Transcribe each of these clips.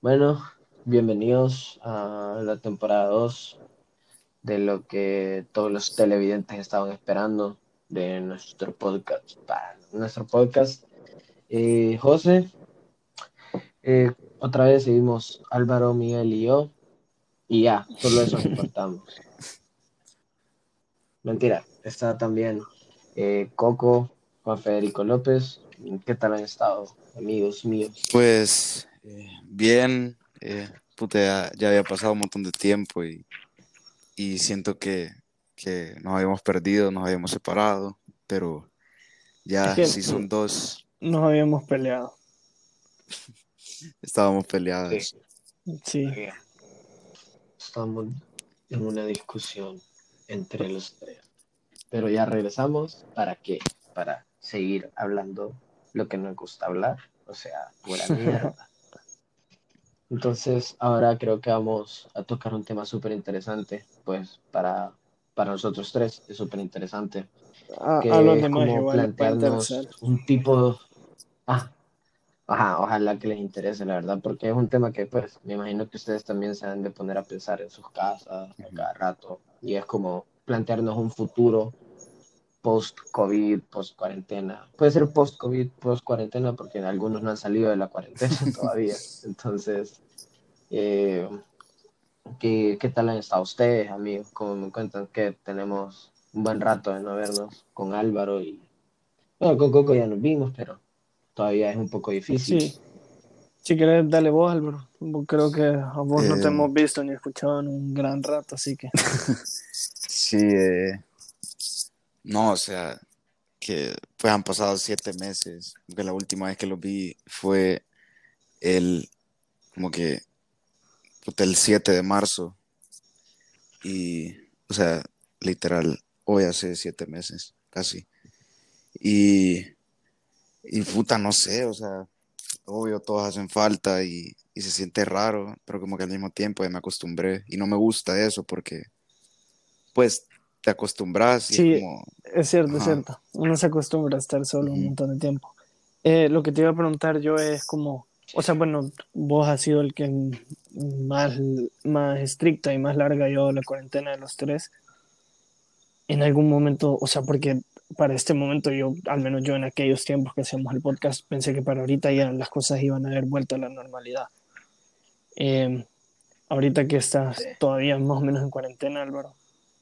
Bueno, bienvenidos a la temporada 2 de lo que todos los televidentes estaban esperando de nuestro podcast. Para nuestro podcast, eh, José, eh, otra vez seguimos Álvaro, Miguel y yo, y ya, solo eso importamos. Mentira, está también eh, Coco, Juan Federico López. ¿Qué tal han estado, amigos míos? Pues bien, puta, ya, había pasado un montón de tiempo y, y siento que, que, nos habíamos perdido, nos habíamos separado, pero ya sí son dos. Nos habíamos peleado. Estábamos peleados. Sí. Estamos en una discusión entre los tres. Pero ya regresamos. ¿Para qué? Para seguir hablando lo que nos gusta hablar. O sea, pura mierda. Entonces, ahora creo que vamos a tocar un tema súper interesante, pues para, para nosotros tres es súper interesante. A, que a los es demás como igual plantearnos un tipo... Ah, ajá, ojalá que les interese, la verdad, porque es un tema que, pues, me imagino que ustedes también se han de poner a pensar en sus casas a cada rato, y es como plantearnos un futuro post-COVID, post-cuarentena. Puede ser post-COVID, post-cuarentena, porque algunos no han salido de la cuarentena todavía. Entonces, eh, ¿qué, ¿qué tal han estado ustedes, amigos? Como me cuentan que tenemos un buen rato de no vernos con Álvaro y... Bueno, con Coco ya nos vimos, pero todavía es un poco difícil. Sí. Si quieres, dale vos, Álvaro. Creo que a vos no te Eh. hemos visto ni escuchado en un gran rato, así que. Sí, eh, no, o sea, que pues han pasado siete meses, que la última vez que los vi fue el, como que, el 7 de marzo, y, o sea, literal, hoy hace siete meses, casi, y, y puta, no sé, o sea, obvio, todos hacen falta y, y se siente raro, pero como que al mismo tiempo ya me acostumbré, y no me gusta eso porque pues te acostumbras y Sí, es como, Es cierto, es Ajá. cierto. Uno se acostumbra a estar solo un Ujú. montón de tiempo. Eh, lo que te iba a preguntar yo es como, o sea, bueno, vos has sido el que más, más estricta y más larga llevado la cuarentena de los tres. En algún momento, o sea, porque para este momento yo, al menos yo en aquellos tiempos que hacíamos el podcast, pensé que para ahorita ya las cosas iban a haber vuelto a la normalidad. Eh, ahorita que estás todavía más o menos en cuarentena, Álvaro.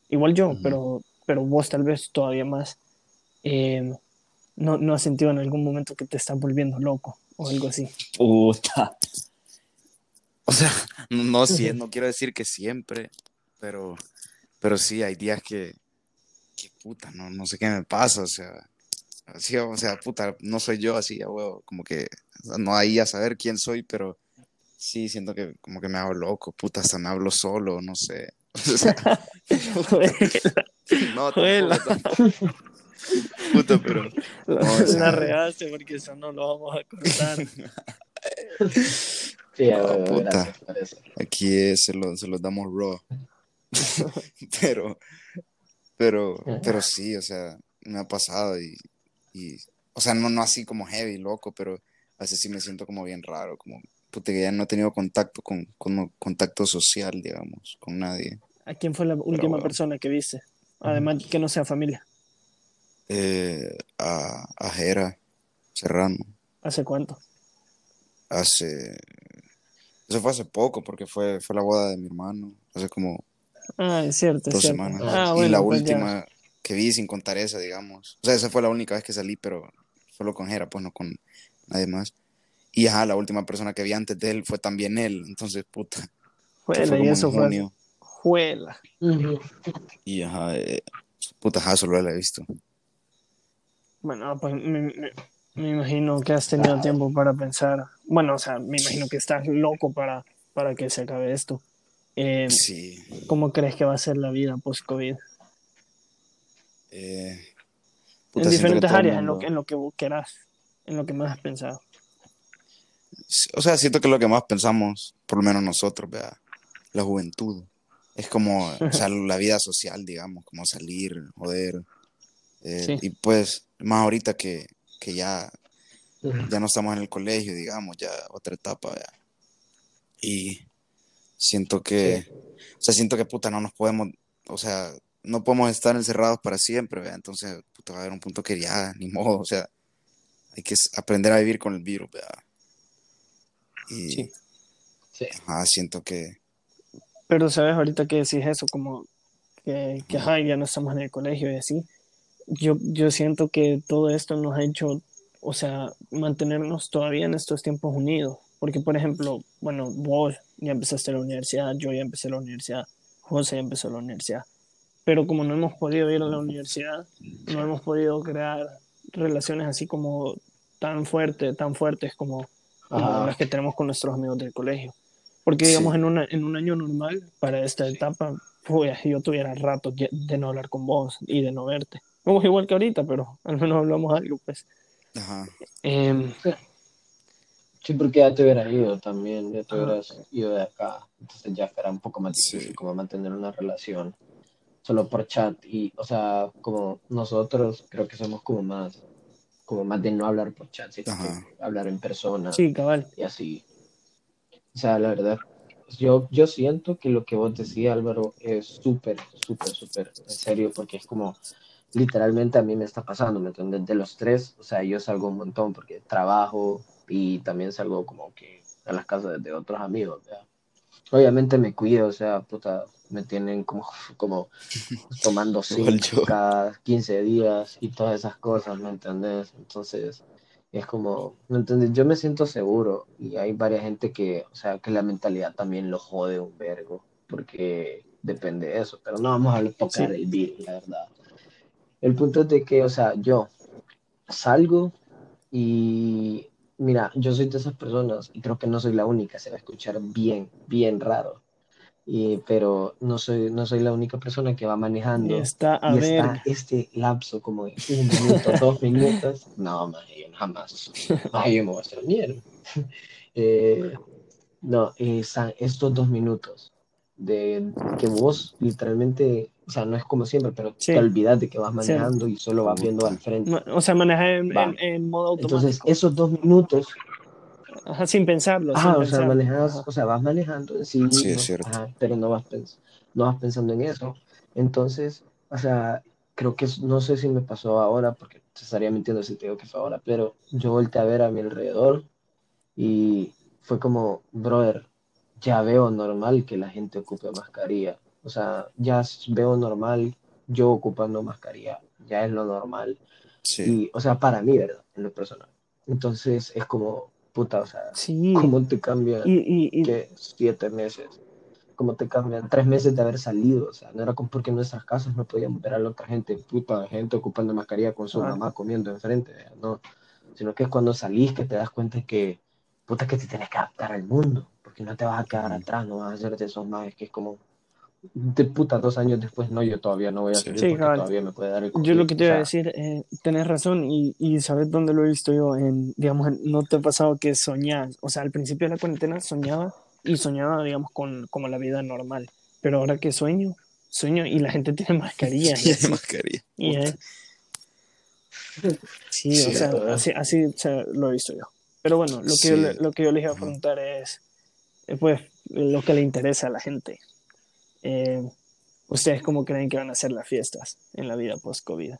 Igual yo, pero, pero vos tal vez todavía más. eh, no, ¿No has sentido en algún momento que te estás volviendo loco o algo así? puta. O sea, no, sie- no quiero decir que siempre, pero, pero sí, hay días que, que puta, no, no sé qué me pasa, o sea, así, o sea, puta, no soy yo así, a huevo, como que no ahí a saber quién soy, pero sí, siento que como que me hago loco, puta, hasta me hablo solo, no sé. No, tampoco. Puta, pero la, No, o sea- la regaste porque eso no lo vamos a cortar. Sí, No, puta. Aquí es- se lo, se los damos raw. pero, pero, pero sí, o sea, me ha pasado y, y, o sea, no, no así como heavy, loco, pero a veces sí me siento como bien raro, como, puta, que ya no he tenido contacto con, con contacto social, digamos, con nadie. ¿A quién fue la última bueno. persona que viste? Además que no sea familia. Eh, a, a Jera Serrano, ¿Hace cuánto? hace, eso fue hace poco, porque fue, fue la boda de mi hermano, hace como Ah, es cierto, es dos cierto. semanas. Ah, y bueno, la pues ya. última que vi sin contar esa, digamos. O sea, esa fue la única vez que salí, pero solo con Jera, pues no con nadie más. Y ajá, la última persona que vi antes de él fue también él. Entonces, puta. Juela, fue y eso fue. junio. Ujú. Y ajá, eh, puta, ajá, solo la he visto. Bueno, pues me, me- me imagino que has tenido tiempo para pensar. Bueno, o sea, me imagino que estás loco para, para que se acabe esto. Eh, Sí. ¿Cómo crees que va a ser la vida post-COVID? Eh, En diferentes áreas, en lo, en lo que vos querás, en lo que más has pensado. O sea, siento que lo que más pensamos, por lo menos nosotros, vea, la juventud, es como, o sea, la vida social, digamos, como salir, joder. eh, Sí. Y pues, más ahorita que, que ya, ya no estamos en el colegio, digamos, ya otra etapa, vea. Y siento que, o sea, siento que puta, no nos podemos, o sea, no podemos estar encerrados para siempre, ¿verdad? Entonces, puta, va a haber un punto que ya, ni modo, o sea, hay que aprender a vivir con el virus, ¿verdad? Y, Sí. Sí. ajá, siento que, Pero, ¿sabes? Ahorita que decís eso, como que, que ajá, ya no estamos en el colegio y así, yo, yo siento que todo esto nos ha hecho, o sea, mantenernos todavía en estos tiempos unidos. Porque, por ejemplo, bueno, vos ya empezaste la universidad, yo ya empecé la universidad, José ya empezó la universidad. Pero como no hemos podido ir a la universidad, no hemos podido crear relaciones así como tan fuertes, tan fuertes como, las que tenemos con nuestros amigos del colegio. Porque, Sí. digamos, en, una, en un año normal, para esta etapa, pues, yo tuviera rato de no hablar con vos y de no verte. Como igual que ahorita, pero al menos hablamos algo, pues. ajá, Em, Sí, porque ya te hubieras ido también, ya te Ajá. hubieras ido de acá. Entonces ya era un poco más difícil Sí. como mantener una relación solo por chat. Y, o sea, como nosotros creo que somos como más, como más de no hablar por chat, sino hablar en persona sí, cabal. y así. O sea, la verdad, yo, yo siento que lo que vos decías, Álvaro, es súper, súper, súper en serio, porque es como, literalmente a mí me está pasando, ¿me entiendes? De los tres, o sea, yo salgo un montón porque trabajo y también salgo como que a las casas de otros amigos, ¿verdad? Obviamente me cuido, o sea, puta, me tienen como, como tomando yo. cada 15 días y todas esas cosas, ¿me entendés? Entonces, es como, ¿me entiendes? Yo me siento seguro y hay varias gente que, o sea, que la mentalidad también lo jode un vergo, porque depende de eso, pero no vamos a tocar Sí. el virus, la verdad. El punto es de que, o sea, yo salgo y, mira, yo soy de esas personas y creo que no soy la única, se va a escuchar bien, bien raro. Y, pero no soy, no soy la única persona que va manejando está a y ver. está este lapso como de un minuto, dos minutos. No, man, yo jamás. Ay, yo me voy a hacer mierda. Eh, no, esa- estos dos minutos de que vos literalmente, o sea, no es como siempre, pero Sí. te olvidas de que vas manejando y solo vas viendo al frente. O sea, manejar en, en- en modo Entonces, automático. esos dos minutos, Ajá, sin pensarlo. ah, sin o sea, manejas, Ajá. o sea, vas manejando, sí, Sí, es no, cierto. ajá, pero no vas, pens- no vas pensando en eso. Entonces, o sea, creo que no sé si me pasó ahora, porque te estaría mintiendo si te digo que fue ahora, pero yo volteé a ver a mi alrededor y fue como, brother, ya veo normal que la gente ocupe mascarilla. O sea, ya veo normal yo ocupando mascarilla, ya es lo normal. Sí, Y, o sea, para mí, ¿verdad? En lo personal. Entonces es como, puta, o sea, Sí. ¿cómo te cambian Y, y, y- que siete meses? ¿Cómo te cambian tres meses de haber salido? O sea, no era como porque en nuestras casas no podíamos ver a la otra gente, puta, gente ocupando mascarilla con su Ah. mamá comiendo enfrente, no. Sino que es cuando salís que te das cuenta que, puta, que te tienes que adaptar al mundo, porque no te vas a quedar atrás, no vas a hacer de esos más, que es como, de puta, dos años después, no, yo todavía no voy a salir Sí, porque cabal. todavía me puede dar el yo lo COVID. que te O iba a sea, decir, eh, tenés razón, y, y sabes dónde lo he visto yo, en, digamos, en- no te ha pasado que soñás, o sea, al principio de la cuarentena soñaba y soñaba, digamos, con como la vida normal, pero ahora que sueño, sueño y la gente tiene mascarilla y Tiene mascarilla. y, eh, sí, Sí, o sea, así, así o sea, lo he visto yo. Pero bueno, lo que, yo, lo que yo les iba a preguntar es, eh, pues, lo que le interesa a la gente. Eh, ¿Ustedes cómo creen que van a ser las fiestas en la vida post-COVID?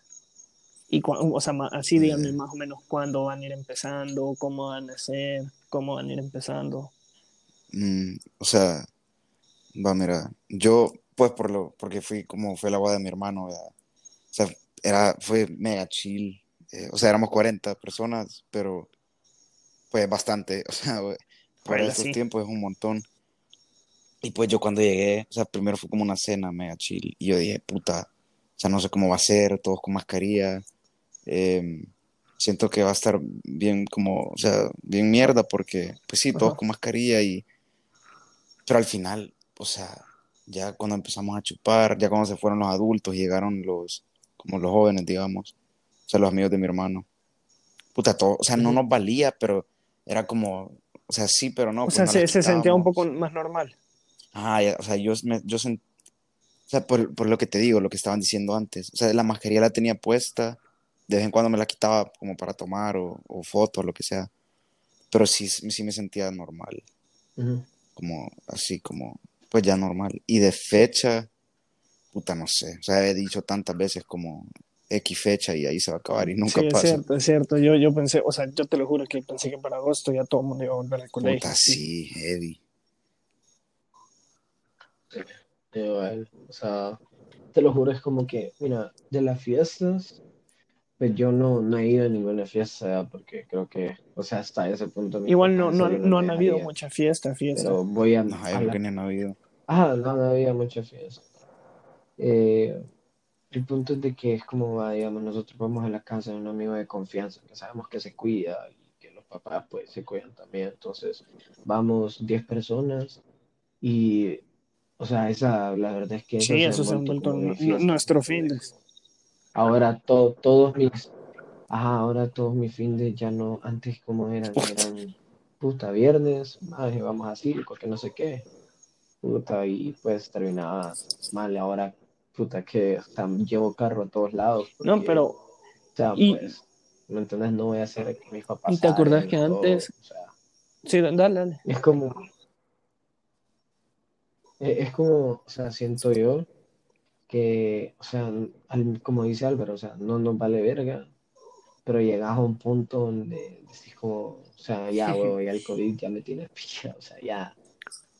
Y, o sea, así díganme más o menos cuándo van a ir empezando, cómo van a ser, cómo van a ir empezando. Mm, o sea, va, mira, yo, pues por lo, porque fui como fue la boda de mi hermano, ¿verdad? O sea, era, fue mega chill. eh, o sea, éramos 40 personas, pero pues bastante. O sea, para estos sí. tiempos es un montón. Y pues yo cuando llegué, o sea, primero fue como una cena mega chill. Y yo dije, puta, o sea, no sé cómo va a ser, todos con mascarilla. em, siento que va a estar bien como, o sea, bien mierda porque, pues sí, todos Ajá. con mascarilla y... Pero al final, o sea, ya cuando empezamos a chupar, ya cuando se fueron los adultos y llegaron los, como los jóvenes, digamos, o sea, los amigos de mi hermano. Puta, todo, o sea, no nos valía, pero era como, o sea, sí, pero no. o pues sea, no se, sentía un poco más normal. Ah, ya, o sea, yo, me, yo sent- o sea, por, por lo que te digo, lo que estaban diciendo antes, o sea, la mascarilla la tenía puesta, de vez en cuando me la quitaba como para tomar o, o fotos, lo que sea, pero sí, sí me sentía normal. ujú. como así, como, pues ya normal. Y de fecha, puta, no sé. O sea, he dicho tantas veces como X fecha y ahí se va a acabar y nunca sí, pasa. es cierto, es cierto. Yo, yo pensé, o sea, yo te lo juro que pensé que para agosto ya todo el mundo iba a volver al colegio. Puta, sí, heavy. Igual, o sea, te lo juro, es como que, mira, de las fiestas, pues yo no, no he ido a ninguna fiesta porque creo que, o sea, hasta ese punto. Igual no, no, no han habido mucha fiesta, fiesta. Pero voy a. No, yo creo que ni han habido. Ah, no, no había mucha fiesta. Eh, el punto es de que es como, va, digamos, nosotros vamos a la casa de un amigo de confianza, que sabemos que se cuida y que los papás pues se cuidan también. Entonces, vamos 10 personas y, o sea, esa, la verdad es que Sí, eso se ha vuelto nuestro porque fin de... Ahora to- todos mis, ajá, ahora todos mis fines ya no, antes como eran, eran, puta, viernes, madre, vamos así, porque no sé qué, puta, y pues terminaba mal, ahora, puta, que hasta llevo carro a todos lados, No, porque, pero, o sea, y- pues, ¿me entiendes? No voy a hacer que mis papás ¿Y te acordás que todo, antes- o sea, sí, dale, dale. es como, es es como, o sea, siento yo que, o sea, al- como dice Álvaro, o sea, no nos vale verga, pero llegas a un punto donde decís como, o sea, ya, huevo, ya el COVID ya me tiene pilla, o sea, ya,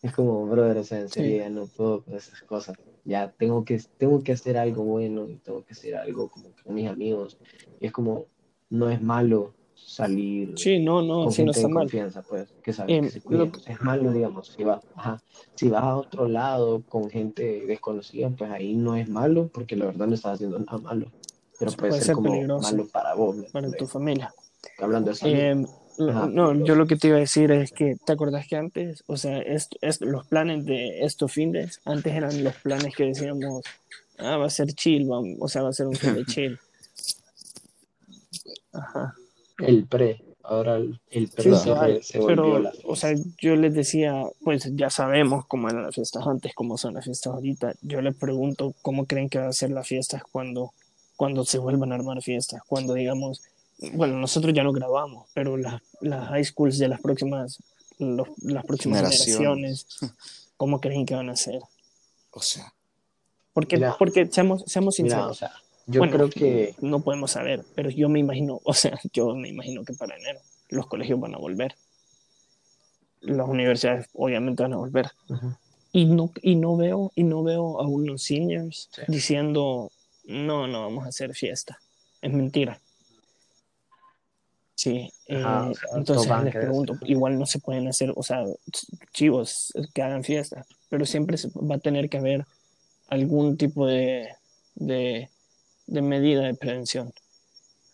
es como, brother, o sea, en serio Sí. ya no puedo con esas cosas, ya tengo que, tengo que hacer algo bueno y tengo que hacer algo como con mis amigos, y es como, no es malo salir Sí, no, no, con sí, no está de mal. confianza, pues, que sabe Em, que se cuida. lo- Es malo, digamos, si vas, ajá, si vas a otro lado con gente desconocida, pues ahí no es malo, porque la verdad no estás haciendo nada malo. Pero puede, puede ser, ser como peligroso malo para vos, ¿me para tu familia. Hablando de lo- Ajá, no, yo lo que te iba a decir es que, ¿te acordás que antes, o sea, est- est- los planes de estos fines, antes eran los planes que decíamos, ah, va a ser chill, o sea, va a ser un fin de chill. Ajá. El pre, ahora el, el pre Sí, se, se pero, la o sea, yo les decía, pues ya sabemos cómo eran las fiestas antes, cómo son las fiestas ahorita. Yo les pregunto cómo creen que va a ser las fiestas cuando, cuando se vuelvan a armar fiestas, cuando digamos, bueno, nosotros ya no grabamos, pero las, las high schools de las próximas, los- las próximas Generaciones. generaciones, ¿cómo creen que van a ser? O sea, Porque, Mira. porque seamos, seamos Mira, sinceros. o sea, yo Bueno, creo que no podemos saber, pero yo me imagino, o sea, yo me imagino que para enero los colegios van a volver. Las universidades obviamente van a volver. Y no, y no veo, y no veo a unos seniors Sí. diciendo no, no vamos a hacer fiesta. Es mentira. Sí, Ajá, eh, o sea, entonces les pregunto, igual no se pueden hacer, o sea, chivos que hagan fiesta, pero siempre va a tener que haber algún tipo de, de, de medida de prevención.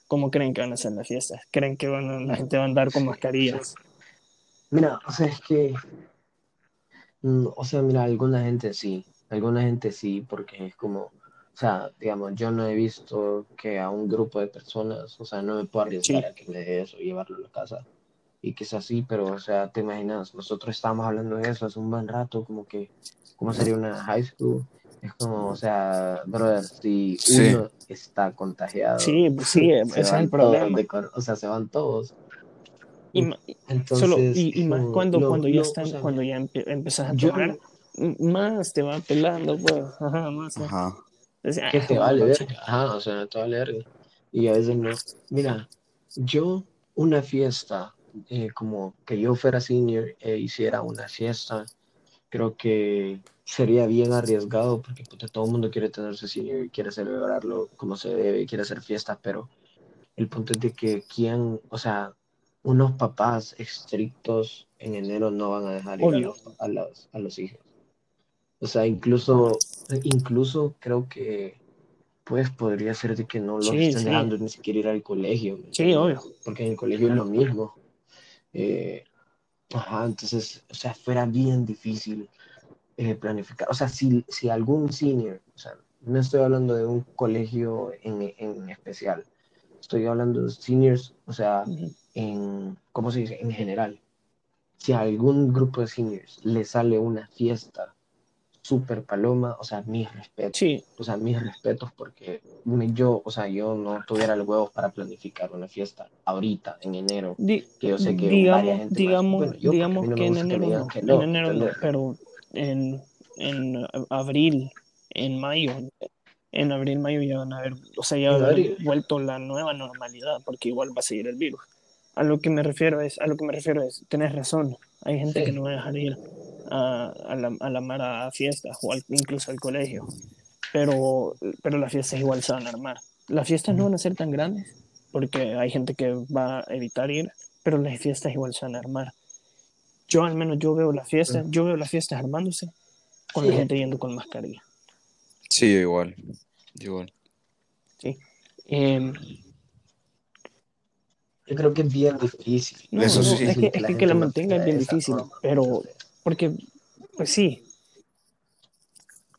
¿Cómo creen que van a ser las fiestas? ¿Creen que van a- la gente va a andar con mascarillas? Mira, o sea, es que, mm, o sea, mira, alguna gente sí, alguna gente sí, porque es como, o sea, digamos, yo no he visto que a un grupo de personas, o sea, no me puedo arriesgar Sí. a que me dé eso llevarlo a la casa. Y que es así, pero, o sea, te imaginas, nosotros estábamos hablando de eso hace un buen rato, como que, ¿cómo sería una high school? Es como, o sea, brother, si Sí. uno está contagiado, Sí, pues sí, ese es el problema. de o sea, se van todos. Y, ma- Entonces, solo, y, y más cuando, cuando ya están, o sea, cuando ya empe- empezás a m- más te va pelando, pues. Ajá, más. ajá. Que "Ah, te vale noche". verga. Ajá, o sea, te vale verga. Y a veces no. Mira, yo una fiesta, eh, como que yo fuera senior e hiciera una fiesta, creo que sería bien arriesgado porque puta, todo el mundo quiere tenerse senior y quiere celebrarlo como se debe, quiere hacer fiestas, pero el punto es de que quién, o sea, unos papás estrictos en enero no van a dejar ir a los, a los, a los hijos. O sea, incluso, incluso creo que pues podría ser de que no los Sí, estén sí. dejando ni siquiera ir al colegio. ¿me Sí, obvio. Porque en el colegio es lo mismo. Eh, ajá, entonces, o sea, fuera bien difícil eh, planificar. O sea, si, si algún senior, o sea, no estoy hablando de un colegio en, en especial, estoy hablando de seniors, o sea, en, ¿cómo se dice? En general. Si a algún grupo de seniors le sale una fiesta súper paloma, o sea, mis respetos. Sí, O sea, mis respetos porque yo, o sea, yo no tuviera los huevos para planificar una fiesta ahorita, en enero, di- que yo sé que digamos, varias gente más- digamos, bueno, yo, no que en enero no, que no, en enero no, pero en, en abril, en mayo, en abril, mayo ya van a haber, o sea, ya va a haber vuelto la nueva normalidad, porque igual va a seguir el virus. A lo que me refiero es, a lo que me refiero es, tenés razón, hay gente Sí. que no va a dejar ir a, a la, a la mara a fiestas o al- incluso al colegio, pero, pero las fiestas igual se van a armar. Las fiestas no van a ser tan grandes, porque hay gente que va a evitar ir, pero las fiestas igual se van a armar. Yo al menos yo veo las fiestas, yo veo las fiestas armándose con la gente yendo con mascarilla. Sí, yo igual. yo igual. ¿sí? Em, Yo creo que es bien difícil. no, Eso no, sí. es que, es que, que la gente mantenga es bien difícil, forma. pero porque, pues sí,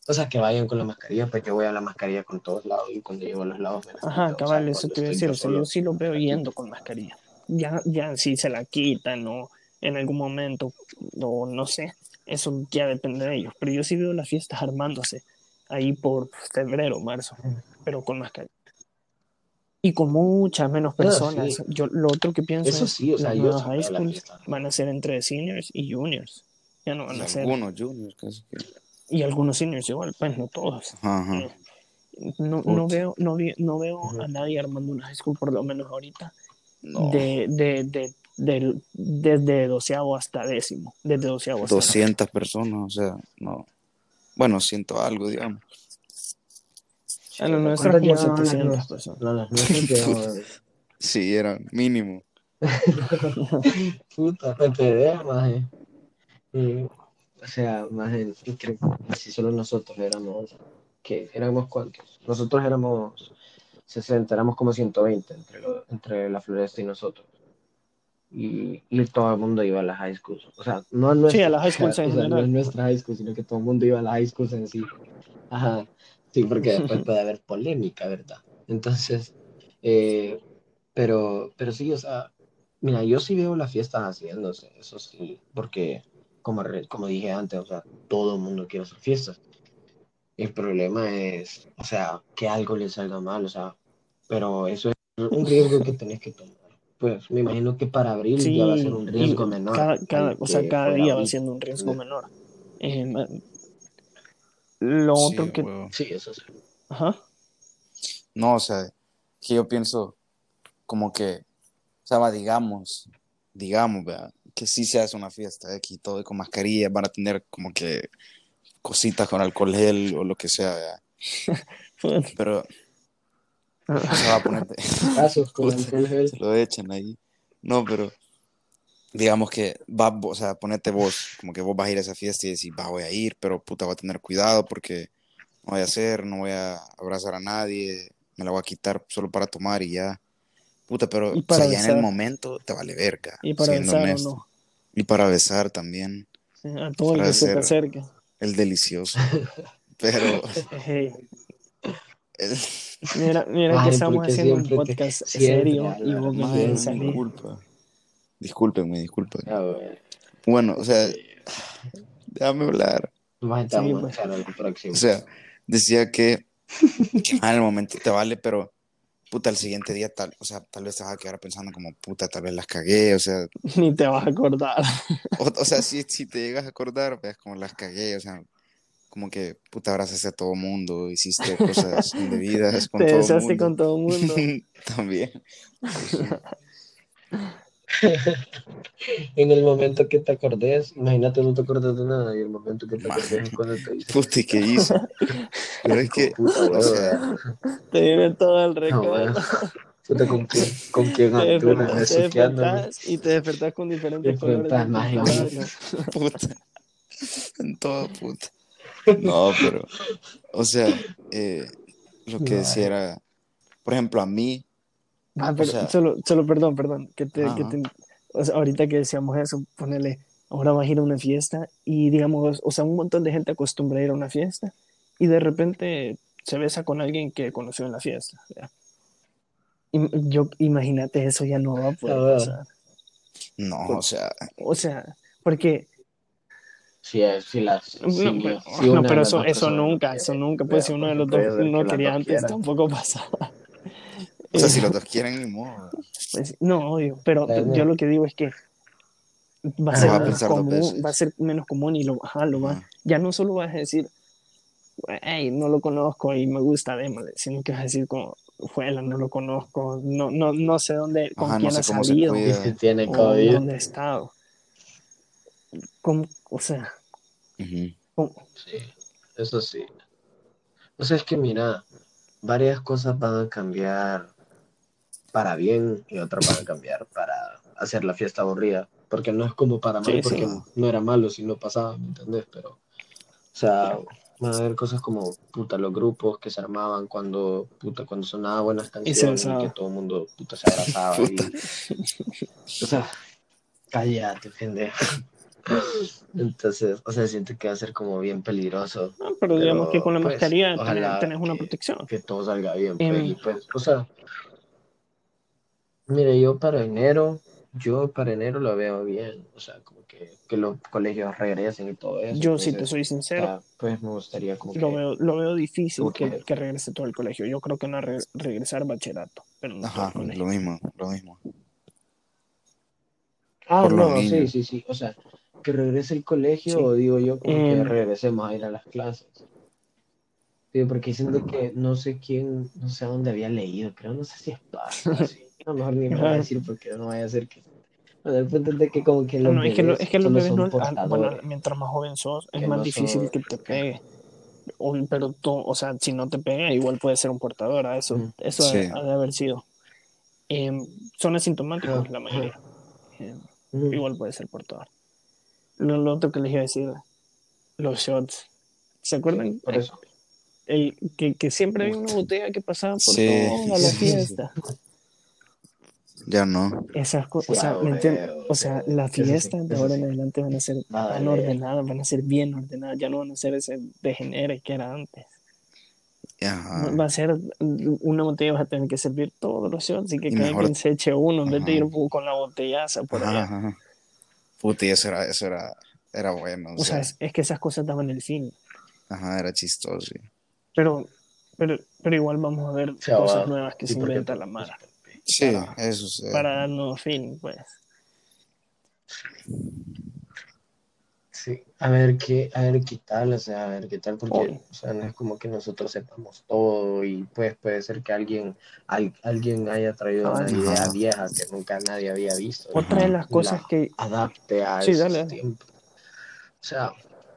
O sea, que vayan con la mascarilla, pues yo voy a la mascarilla con todos lados y cuando llego a los lados me la ajá, quito, o cabal, sea, eso te iba a decir, o sea, yo sí lo veo yendo con mascarilla. Ya, ya si se la quitan o en algún momento, o no sé, eso ya depende de ellos, pero yo sí veo las fiestas armándose ahí por febrero, marzo, pero con mascarilla. Y con muchas menos No, personas. sí. Yo lo otro que pienso Eso es sí, o sea, high schools van a ser entre seniors y juniors. Ya no van a ser. algunos juniors, casi que. Y algunos seniors igual, pues no todos. Ajá. Eh, No, no veo, no, vi- no veo a nadie armando una high school, por lo menos ahorita, No. de, de, de, del- desde doceavo hasta décimo. Desde doceavo hasta 200 personas, o sea, no. Bueno, siento algo, digamos. A lo nuestro ¿Cuántas como llegaban las 700 nuestras? personas. No, las nuestras Sí, era mínimo. Puta, PPD, maje. Mm, o sea, más increíble. Si solo nosotros éramos, que éramos cuántos? Nosotros éramos 60, éramos como 120 entre, lo- entre la floresta y nosotros. Y, y todo el mundo iba a las high schools. O sea, no a nuestra, Sí, a las high schools en o sea, no general. a nuestra high school, sino que todo el mundo iba a las high schools en sí. Ajá. Sí, porque después puede haber polémica, ¿verdad? Entonces, eh, pero, pero sí, o sea, mira, yo sí veo las fiestas haciéndose, eso sí, porque como, como dije antes, o sea, todo el mundo quiere hacer fiestas. El problema es, o sea, que algo le salga mal, o sea, pero eso es un riesgo que tenés que tomar. Pues me imagino que para abril Sí, ya va a ser un riesgo y menor. Cada, cada- o sea, cada día va ahorita. siendo un riesgo menor. Eh, lo otro Sí, que. huevo. Sí, eso sí. Ajá. No, o sea, que yo pienso como que, o sea, va, digamos, digamos, ¿verdad? que sí se hace una fiesta aquí, todo con mascarilla, van a tener como que cositas con alcohol gel o lo que sea, ¿verdad? pero se va a poner, Casos con Puta. alcohol gel. se lo echan ahí. No, pero digamos que va, o sea, ponete vos, como que vos vas a ir a esa fiesta y decís, va, voy a ir, pero puta, voy a tener cuidado porque no voy a hacer, no voy a abrazar a nadie, me la voy a quitar solo para tomar y ya. Puta, pero o sea, ya en el momento te vale verga. Y para besar no. Y para besar también, Sí, A todo el que se te acerque. el delicioso. Pero Hey, Mira, mira Ay, que estamos haciendo un te- podcast siempre, serio y vos Madre, Madre, salir. disculpa. Discúlpenme. Bueno, o sea, déjame hablar. Más Sí, pues. al próximo. O sea, decía que, el momento te vale, pero puta, al siguiente día tal, o sea, tal vez te vas a quedar pensando como, puta, tal vez las cagué, o sea, Ni te vas a acordar. o, o sea, si, si te llegas a acordar, ves como las cagué, o sea, como que, puta, abrazaste a todo mundo, hiciste cosas indebidas con Te todo besaste mundo. con todo el mundo. También. En el momento que te acordes, imagínate no te acordas de nada y el momento que te acordes es cuando te dices, Puta, ¿y qué hice? Pero es que, puta, o huevo, sea, Te viene todo el no, recuerdo. bueno. Puta, con quién, con quién te te despertás y te despertás con diferentes colores. Más igual. cabello. puta. En todo, puta. No, pero, o sea, eh, lo que No. decía era, por ejemplo, a mí, Ah, pero sea- solo, solo, perdón, perdón, que te, que te- o sea, ahorita que decíamos eso, ponele, ahora vas a ir a una fiesta y digamos, o sea, un montón de gente acostumbra a ir a una fiesta y de repente se besa con alguien que conoció en la fiesta. ¿ya? Im- Yo, imagínate, eso ya no va a poder pasar. no, o sea, O sea, porque si, es, si las. si- No, pero, si una no, de pero eso, eso no nunca, eso nunca, pues si uno de los dos no quería antes, quieran. tampoco pasaba. O sea, Eh, si los dos quieren, ni modo. pues, no, obvio, pero Eh, no. yo lo que digo es que va a ser Va a menos común, va a ser menos común y lo, ajá, lo va, ya no solo vas a decir, hey, no lo conozco y me gusta, démosle, sino que vas a decir como, fuela, no lo conozco, no, no, no sé dónde, con Ajá, no quién sé ha salido, si tiene o dónde ha estado. ¿Cómo? o sea. Sí, eso sí. O sea, es que mira, varias cosas van a cambiar para bien y otras van a cambiar para hacer la fiesta aburrida. Porque no es como para mal, Sí, sí. porque no era malo si no pasaba, ¿me entendés? Pero, o sea, van a haber cosas como, puta, los grupos que se armaban cuando, puta, cuando sonaban buenas Y canciones y, besaba. que todo el mundo, puta, se abrazaba. y, o sea, cállate, pendejo. Entonces, o sea, siento que va a ser como bien peligroso No, pero digamos que con la pues, mascarilla tenés, una que- protección. que todo salga bien, y pues, o sea, mire, yo para enero, yo para enero lo veo bien, o sea, como que, que los colegios regresen y todo eso. Yo, si te soy sincero, pues me gustaría como lo que, veo, lo veo difícil que, que- regrese todo el colegio. Yo creo que no re- regresar bachillerato, pero no Ajá, lo mismo, lo mismo. ah, no, sí, sí, sí, o sea, que regrese el colegio, Sí. o digo yo, como que Em. regresemos a ir a las clases. Sí, porque dicen que no sé quién, no sé a dónde había leído, creo, no sé si es Paz. A lo mejor ni me voy a decir porque no vaya a ser que. Bueno, el punto es de que como que los No, es que, lo- bebés es que los bebés son no, ah, portadores. bueno, mientras más joven sos, es más no difícil son- que te pegue. O- pero tú, o sea, si no te pega, igual puede ser un portador. a Eso, Ujú. eso Sí. ha, ha de haber sido. Em, son asintomáticos la mayoría. Em, igual puede ser portador. Lo, lo otro que les iba a decir, los shots. ¿Se acuerdan? Por eso. El, que, que siempre había una botella que pasaba por Sí, toda la sí, fiesta. Ya no. Esas cosas, o sea, ¿me entiendes? huevo, O sea, las fiestas de ahora sí. en adelante van a ser tan ordenadas, van a ser bien ordenadas, ya no van a ser ese degenere que era antes. Ajá. Va a ser una botella, vas a tener que servir todos los shots y que cada quien se eche uno en vez de ir con la botellaza por Ajá, allá. ajá. Puta, y eso era, eso era, era bueno. O, O sea, sea, es, es que esas cosas daban el fin. ajá, era chistoso. sí. Pero, pero, pero igual vamos a ver sea, cosas va. nuevas que Sí, se inventa la Mara Sí, Para- eso sí. para darnos fin, pues. Sí, a ver qué, a ver qué tal, o sea, a ver qué tal, porque, o sea, no es como que nosotros sepamos todo y pues puede ser que alguien, al- alguien haya traído una idea vieja que nunca nadie había visto. Otra de las cosas la que, adapte a Sí, esos tiempos. O sea,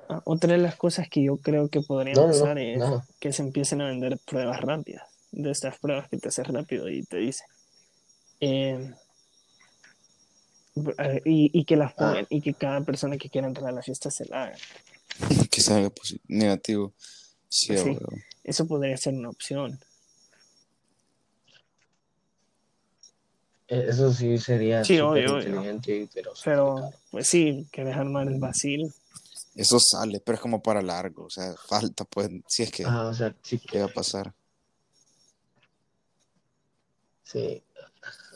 ah, otra de las cosas que yo creo que podrían no, no, pasar es no, que se empiecen a vender pruebas rápidas, de estas pruebas que te haces rápido y te dice. Eh, eh, y, y que las Ah. pongan, y que cada persona que quiera entrar a la fiesta se la haga. Que salga negativo. Sí, Pues sí. Eso podría ser una opción. Eh, Eso sí sería Sí, obvio, pero pues sí, que dejar mal el vacil. Eso sale, pero es como para largo. O sea, falta, pues, si es que Ajá, o sea, sí que, llega a pasar. sí,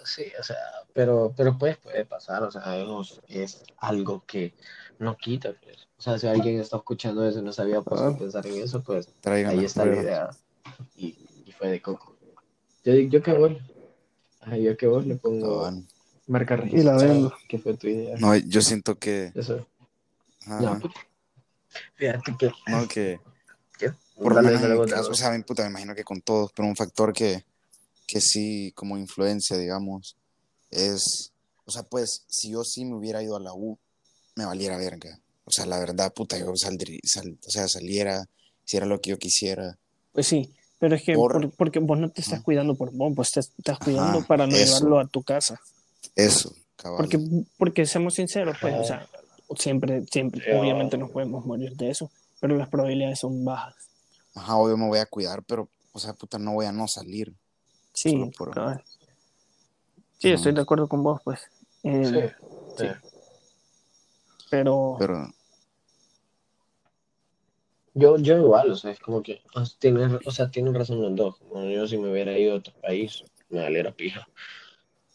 sí, o sea, pero, pero pues puede pasar, o sea, eso es algo que no quita, pues. O sea, si alguien está escuchando eso y no se había puesto a Ah. pensar en eso, pues ahí está la idea. Y, y fue de coco. Yo, yo que vos, ajá, yo que vos le pongo Cabal. marca Y la vendo. que fue tu idea. No, yo siento que. Eso. ajá, No, puta. Fíjate que, no, que que por lo menos en caso, o sea, puta, me imagino que con todos, pero un factor que, que sí, como influencia, digamos, es, o sea, pues, si yo sí me hubiera ido a la U, me valiera verga. O sea, la verdad, puta, yo saldrí, sal- o sea, saliera, hiciera lo que yo quisiera. Pues sí, pero es que Por- por- porque vos no te estás Ajá. cuidando por vos, vos te estás Ajá, cuidando para no eso. llevarlo a tu casa. Eso, cabal. Porque, porque seamos sinceros, pues, Ajá. o sea, siempre, siempre, Sí, obviamente nos podemos morir de eso, pero las probabilidades son bajas. Ajá, obvio me voy a cuidar, pero, o sea, puta, no voy a no salir. Sí, por- cabal. Sí, estoy de acuerdo con vos, pues. Eh, Sí, sí. Pero, Pero, Yo, yo igual, o sea, es como que, o sea, tienen, o sea, tienen razón los dos. Como yo si me hubiera ido a otro país, me valiera pija.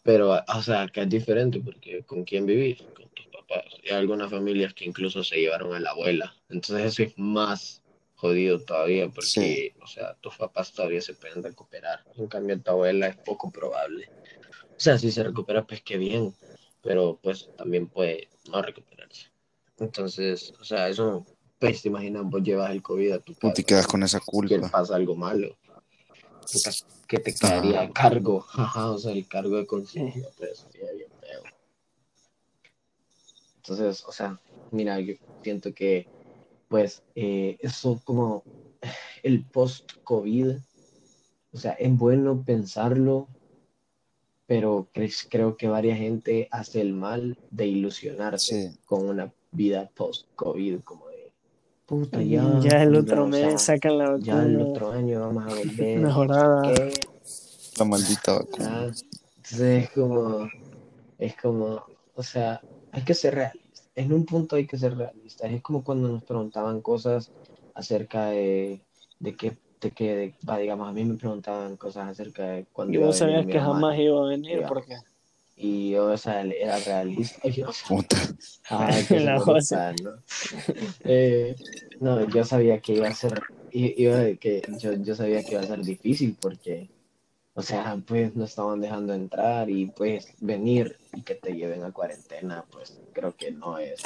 Pero, o sea, que es diferente porque con quién vivís, con tus papás. Y hay algunas familias que incluso se llevaron a la abuela. Entonces eso es más jodido todavía porque, Sí. o sea, tus papás todavía se pueden recuperar. En cambio, tu abuela es poco probable. O sea, si se recupera, pues qué bien, pero pues también puede no recuperarse. Entonces, o sea, eso, pues te imaginas, vos llevas el COVID a tu Tú casa te quedas con esa que culpa. pasa algo malo. Que te quedaría a cargo, ajá, o sea, el cargo de conciencia, pues sería bien feo. Entonces, o sea, mira, yo siento que, pues, eh, eso como el post-COVID, o sea, es bueno pensarlo, pero cre- creo que varias gente hace el mal de ilusionarse Sí. con una vida post-COVID, como de, puta, ya, Ya, el no, otro o mes sea, sacan la ya el vacuna otro año vamos a volver. mejorada. ¿qué? La maldita vacuna. Entonces es como, es como, o sea, hay que ser realistas. En un punto hay que ser realistas. Es como cuando nos preguntaban cosas acerca de, de qué, de qué, de- va, digamos, a mí me preguntaban cosas acerca de cuando Y iba a vos venir sabías mi que jamás iba a venir digamos. porque Y yo, o sea, era realista. Y yo, Puta. Ah, que La ¿no? Eh, no, yo sabía que iba a ser, iba a- que yo, yo sabía que iba a ser difícil porque, o sea, pues no estaban dejando entrar y pues venir y que te lleven a cuarentena, pues creo que no es.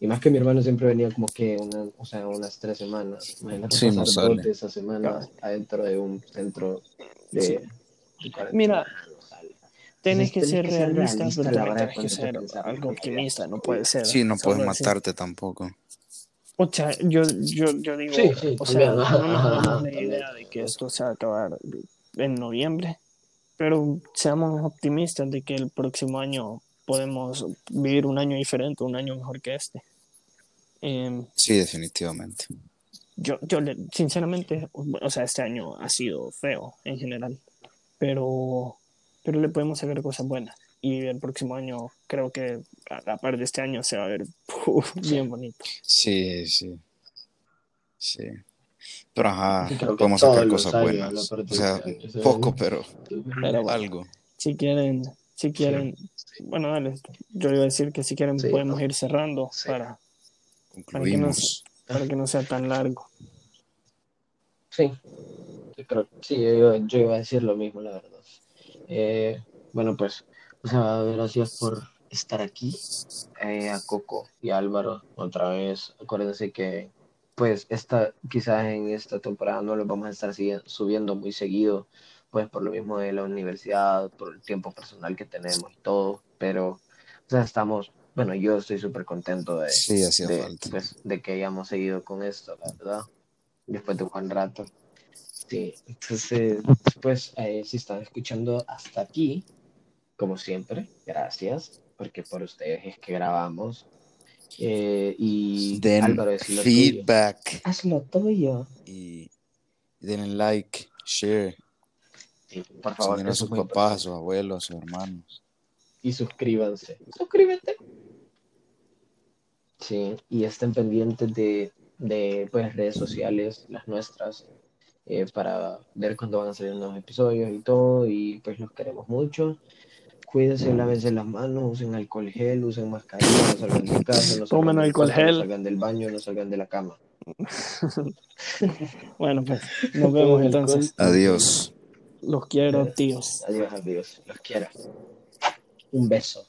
Y más que mi hermano siempre venía como que una, o sea, unas tres semanas. Imagínate Sí, no pasar dos de esas semanas adentro de un centro de, Sí. de cuarentena. Mira, Entonces, que ser realista, realista pero tenés que ser algo optimista, no puede ser. Sí, no puedes matarte tampoco. O sea, yo, yo, yo digo, Sí, sí, o sea, no nos hagamos la idea de que esto se va a acabar en noviembre, pero seamos optimistas de que el próximo año podemos vivir un año diferente, un año mejor que este. Em, Sí, definitivamente. yo, yo sinceramente, o sea, este año ha sido feo en general, pero, pero le podemos sacar cosas buenas. Y el próximo año, creo que a, a par de este año, se va a ver uf, bien bonito. Sí, sí. Sí. Pero ajá, que podemos sacar cosas buenas. O sea, que poco, pero Pero bueno, algo. si quieren, si quieren, bueno, dale, yo iba a decir que si quieren Sí, podemos ¿no? ir cerrando Sí. para, Concluimos. para que no sea tan largo. Sí, yo creo, sí, yo, iba- yo iba a decir lo mismo, la verdad. Eh, bueno, pues, o sea, gracias por estar aquí, eh, a Coco y a Álvaro, otra vez. Acuérdense que, pues, esta, quizás en esta temporada no los vamos a estar subiendo muy seguido, pues, por lo mismo de la universidad, por el tiempo personal que tenemos y todo, pero, o sea, estamos, bueno, yo estoy súper contento de, Sí, pues, de que hayamos seguido con esto, la verdad, después de un buen rato. Sí, entonces, pues, eh, si están escuchando hasta aquí, como siempre, gracias, porque por ustedes es que grabamos. Eh, y Den Álvaro, es lo tuyo. feedback Haz lo tuyo. y denle like, share, Sí, por favor, enseñen a sus papás, a sus abuelos, a sus hermanos. Y suscríbanse. Suscríbete. Sí, y estén pendientes de, de pues, redes sociales, las nuestras, eh, para ver cuándo van a salir nuevos episodios y todo. Y pues los queremos mucho. Cuídense, lávense las manos, usen alcohol gel, usen mascarilla, no salgan de casa, no salgan cuarto, no salgan del baño, no salgan de la cama. Bueno, pues nos vemos entonces. Adiós. Los quiero, tíos. Adiós, amigos. Los quiero. Un beso.